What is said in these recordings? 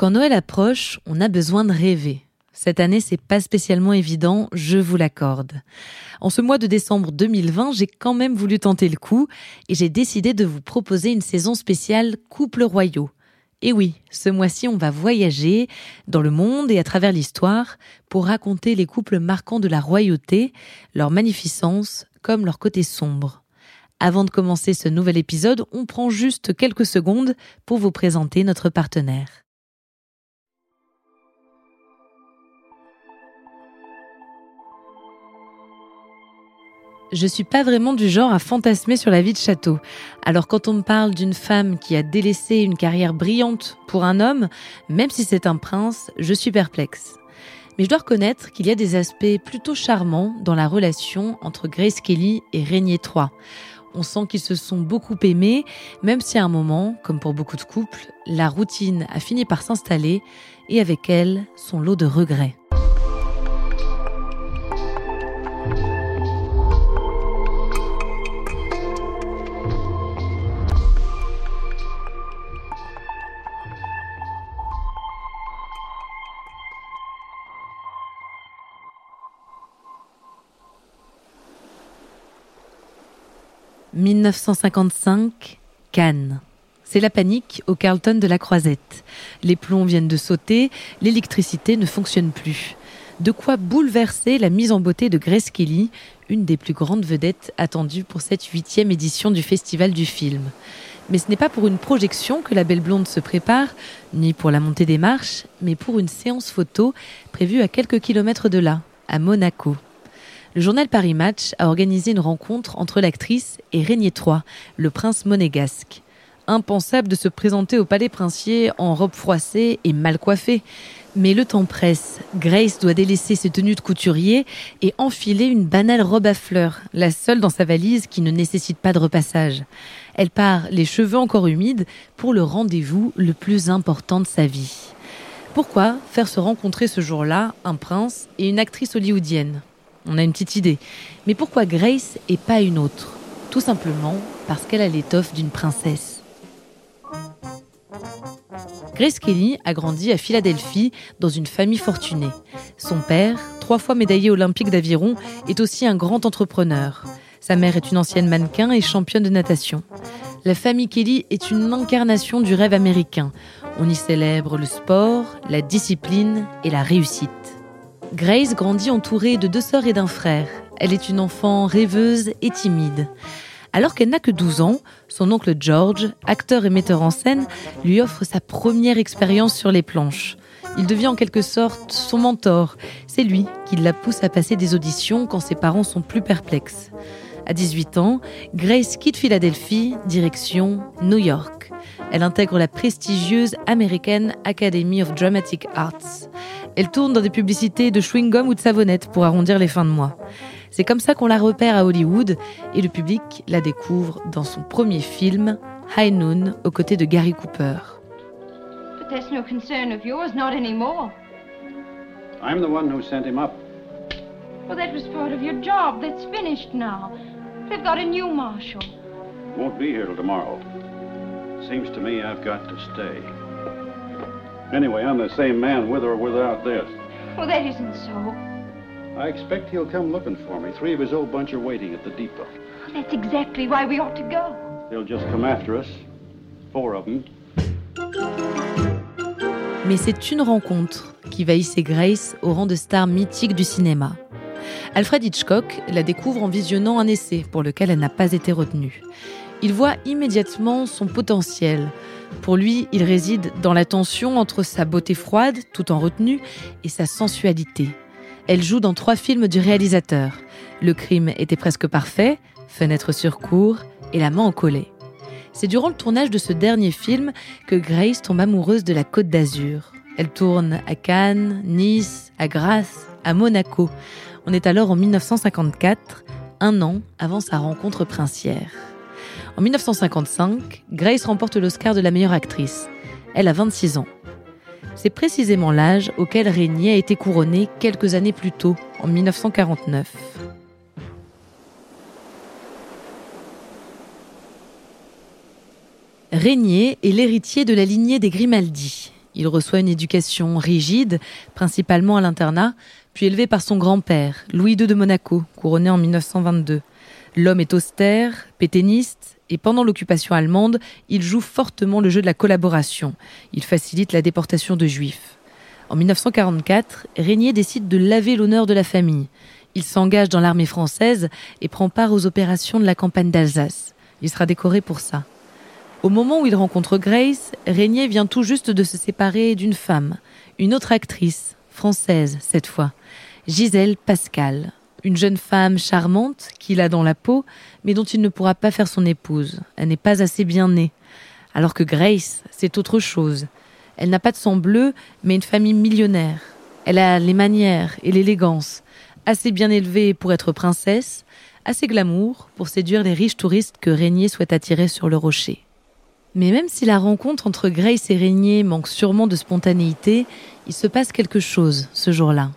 Quand Noël approche, on a besoin de rêver. Cette année, c'est pas spécialement évident, je vous l'accorde. En ce mois de décembre 2020, j'ai quand même voulu tenter le coup et j'ai décidé de vous proposer une saison spéciale Couple royaux. Et oui, ce mois-ci, on va voyager dans le monde et à travers l'histoire pour raconter les couples marquants de la royauté, leur magnificence comme leur côté sombre. Avant de commencer ce nouvel épisode, on prend juste quelques secondes pour vous présenter notre partenaire. Je suis pas vraiment du genre à fantasmer sur la vie de château. Alors quand on me parle d'une femme qui a délaissé une carrière brillante pour un homme, même si c'est un prince, je suis perplexe. Mais je dois reconnaître qu'il y a des aspects plutôt charmants dans la relation entre Grace Kelly et Régnier III. On sent qu'ils se sont beaucoup aimés, même si à un moment, comme pour beaucoup de couples, la routine a fini par s'installer et avec elle son lot de regrets. 1955, Cannes. C'est la panique au Carlton de la Croisette. Les plombs viennent de sauter, l'électricité ne fonctionne plus. De quoi bouleverser la mise en beauté de Grace Kelly, une des plus grandes vedettes attendues pour cette huitième édition du Festival du film. Mais ce n'est pas pour une projection que la belle blonde se prépare, ni pour la montée des marches, mais pour une séance photo prévue à quelques kilomètres de là, à Monaco le journal Paris Match a organisé une rencontre entre l'actrice et Régnier III, le prince monégasque. Impensable de se présenter au palais princier en robe froissée et mal coiffée. Mais le temps presse. Grace doit délaisser ses tenues de couturier et enfiler une banale robe à fleurs, la seule dans sa valise qui ne nécessite pas de repassage. Elle part, les cheveux encore humides, pour le rendez-vous le plus important de sa vie. Pourquoi faire se rencontrer ce jour-là un prince et une actrice hollywoodienne? On a une petite idée. Mais pourquoi Grace et pas une autre? Tout simplement parce qu'elle a l'étoffe d'une princesse. Grace Kelly a grandi à Philadelphie dans une famille fortunée. Son père, trois fois médaillé olympique d'aviron, est aussi un grand entrepreneur. Sa mère est une ancienne mannequin et championne de natation. La famille Kelly est une incarnation du rêve américain. On y célèbre le sport, la discipline et la réussite. Grace grandit entourée de deux sœurs et d'un frère. Elle est une enfant rêveuse et timide. Alors qu'elle n'a que 12 ans, son oncle George, acteur et metteur en scène, lui offre sa première expérience sur les planches. Il devient en quelque sorte son mentor. C'est lui qui la pousse à passer des auditions quand ses parents sont plus perplexes. À 18 ans, Grace quitte Philadelphie, direction New York. Elle intègre la prestigieuse American Academy of Dramatic Arts. Elle tourne dans des publicités de chewing-gum ou de savonnette pour arrondir les fins de mois. C'est comme ça qu'on la repère à Hollywood et le public la découvre dans son premier film, High Noon, aux côtés de Gary Cooper. But that's no concern of yours, not anymore. I'm the one who sent him up. Well, that was part of your job. That's finished now. They've got a new marshal. Won't be here till tomorrow. Seems to me I've got to stay. Anyway, I'm the same man with or without this. Well, that isn't so. I expect he'll come looking for me. Three of his old bunch are waiting at the depot. That's exactly why we ought to go. They'll just come after us. Four of them. Mais c'est une rencontre qui va hisser Grace au rang de star mythique du cinéma. Alfred Hitchcock la découvre en visionnant un essai pour lequel elle n'a pas été retenue. Il voit immédiatement son potentiel, pour lui, il réside dans la tension entre sa beauté froide, tout en retenue, et sa sensualité. Elle joue dans trois films du réalisateur. Le crime était presque parfait, Fenêtre sur cour et La main en collet. C'est durant le tournage de ce dernier film que Grace tombe amoureuse de la Côte d'Azur. Elle tourne à Cannes, Nice, à Grasse, à Monaco. On est alors en 1954, un an avant sa rencontre princière. En 1955, Grace remporte l'Oscar de la meilleure actrice. Elle a 26 ans. C'est précisément l'âge auquel Régnier a été couronné quelques années plus tôt, en 1949. Régnier est l'héritier de la lignée des Grimaldi. Il reçoit une éducation rigide, principalement à l'internat, puis élevé par son grand-père, Louis II de Monaco, couronné en 1922. L'homme est austère, péténiste, et pendant l'occupation allemande, il joue fortement le jeu de la collaboration. Il facilite la déportation de juifs. En 1944, Régnier décide de laver l'honneur de la famille. Il s'engage dans l'armée française et prend part aux opérations de la campagne d'Alsace. Il sera décoré pour ça. Au moment où il rencontre Grace, Régnier vient tout juste de se séparer d'une femme, une autre actrice, française cette fois, Gisèle Pascal, une jeune femme charmante qu'il a dans la peau, mais dont il ne pourra pas faire son épouse. Elle n'est pas assez bien née. Alors que Grace, c'est autre chose. Elle n'a pas de sang bleu, mais une famille millionnaire. Elle a les manières et l'élégance, assez bien élevée pour être princesse, assez glamour pour séduire les riches touristes que Régnier souhaite attirer sur le rocher. Mais même si la rencontre entre Grace et Régnier manque sûrement de spontanéité, il se passe quelque chose ce jour-là.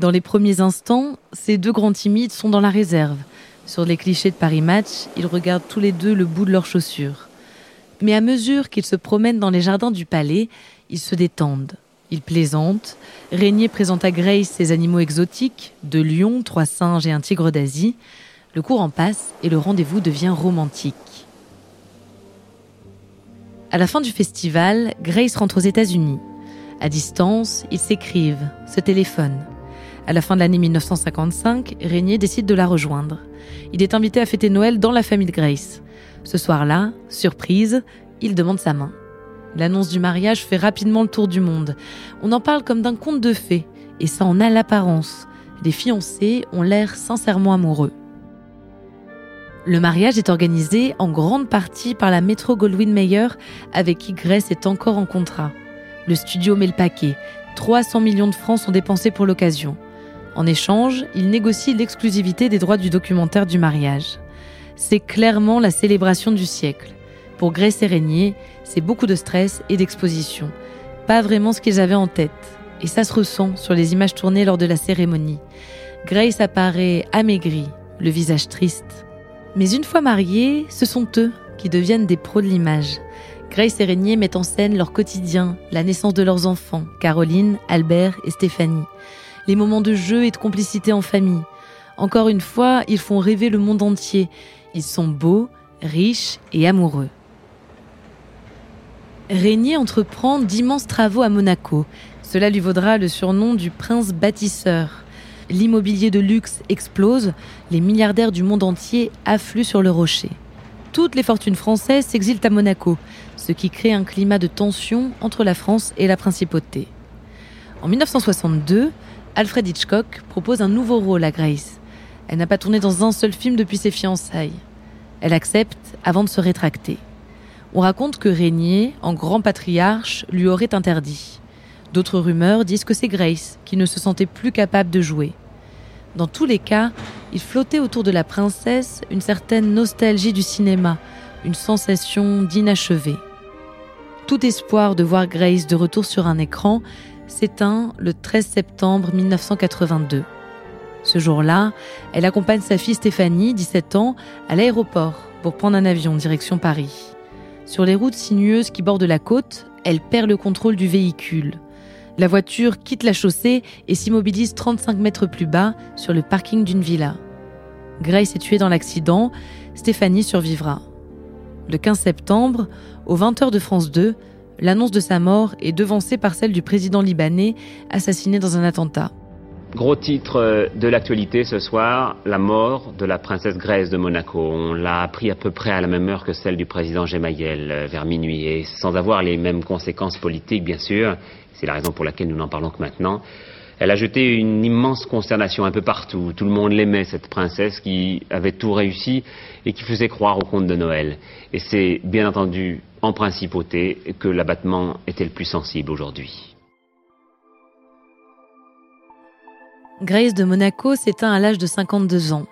Dans les premiers instants, ces deux grands timides sont dans la réserve. Sur les clichés de Paris Match, ils regardent tous les deux le bout de leurs chaussures. Mais à mesure qu'ils se promènent dans les jardins du palais, ils se détendent. Ils plaisantent. Régnier présente à Grace ses animaux exotiques, deux lions, trois singes et un tigre d'Asie. Le courant passe et le rendez-vous devient romantique. À la fin du festival, Grace rentre aux États-Unis. À distance, ils s'écrivent, se téléphonent. À la fin de l'année 1955, Régnier décide de la rejoindre. Il est invité à fêter Noël dans la famille de Grace. Ce soir-là, surprise, il demande sa main. L'annonce du mariage fait rapidement le tour du monde. On en parle comme d'un conte de fées, et ça en a l'apparence. Les fiancés ont l'air sincèrement amoureux. Le mariage est organisé en grande partie par la Metro Goldwyn Mayer avec qui Grace est encore en contrat. Le studio met le paquet. 300 millions de francs sont dépensés pour l'occasion. En échange, il négocie l'exclusivité des droits du documentaire du mariage. C'est clairement la célébration du siècle. Pour Grace et Régnier, c'est beaucoup de stress et d'exposition. Pas vraiment ce qu'ils avaient en tête. Et ça se ressent sur les images tournées lors de la cérémonie. Grace apparaît amaigrie, le visage triste. Mais une fois mariés, ce sont eux qui deviennent des pros de l'image. Grace et Régnier mettent en scène leur quotidien, la naissance de leurs enfants, Caroline, Albert et Stéphanie les moments de jeu et de complicité en famille. Encore une fois, ils font rêver le monde entier. Ils sont beaux, riches et amoureux. Régnier entreprend d'immenses travaux à Monaco. Cela lui vaudra le surnom du prince bâtisseur. L'immobilier de luxe explose, les milliardaires du monde entier affluent sur le rocher. Toutes les fortunes françaises s'exilent à Monaco, ce qui crée un climat de tension entre la France et la principauté. En 1962, Alfred Hitchcock propose un nouveau rôle à Grace. Elle n'a pas tourné dans un seul film depuis ses fiançailles. Elle accepte avant de se rétracter. On raconte que Régnier, en grand patriarche, lui aurait interdit. D'autres rumeurs disent que c'est Grace qui ne se sentait plus capable de jouer. Dans tous les cas, il flottait autour de la princesse une certaine nostalgie du cinéma, une sensation d'inachevé. Tout espoir de voir Grace de retour sur un écran s'éteint le 13 septembre 1982. Ce jour-là, elle accompagne sa fille Stéphanie, 17 ans, à l'aéroport pour prendre un avion direction Paris. Sur les routes sinueuses qui bordent la côte, elle perd le contrôle du véhicule. La voiture quitte la chaussée et s'immobilise 35 mètres plus bas sur le parking d'une villa. Grace est tuée dans l'accident, Stéphanie survivra. Le 15 septembre, aux 20h de France 2, l'annonce de sa mort est devancée par celle du président libanais assassiné dans un attentat. Gros titre euh, de l'actualité ce soir, la mort de la princesse Grèce de Monaco. On l'a appris à peu près à la même heure que celle du président Gemayel, euh, vers minuit, et sans avoir les mêmes conséquences politiques, bien sûr. C'est la raison pour laquelle nous n'en parlons que maintenant. Elle a jeté une immense consternation un peu partout. Tout le monde l'aimait, cette princesse qui avait tout réussi et qui faisait croire au conte de Noël. Et c'est bien entendu en principauté que l'abattement était le plus sensible aujourd'hui. Grace de Monaco s'éteint à l'âge de 52 ans.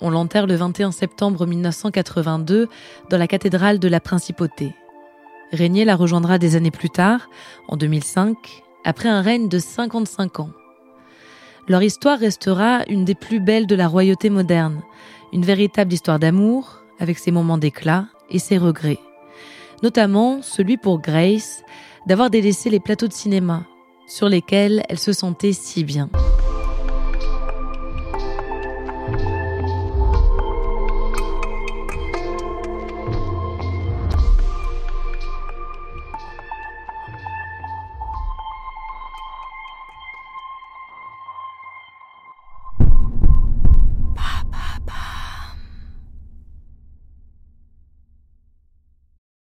On l'enterre le 21 septembre 1982 dans la cathédrale de la Principauté. Régnier la rejoindra des années plus tard, en 2005, après un règne de 55 ans. Leur histoire restera une des plus belles de la royauté moderne, une véritable histoire d'amour, avec ses moments d'éclat et ses regrets. Notamment celui pour Grace, d'avoir délaissé les plateaux de cinéma, sur lesquels elle se sentait si bien.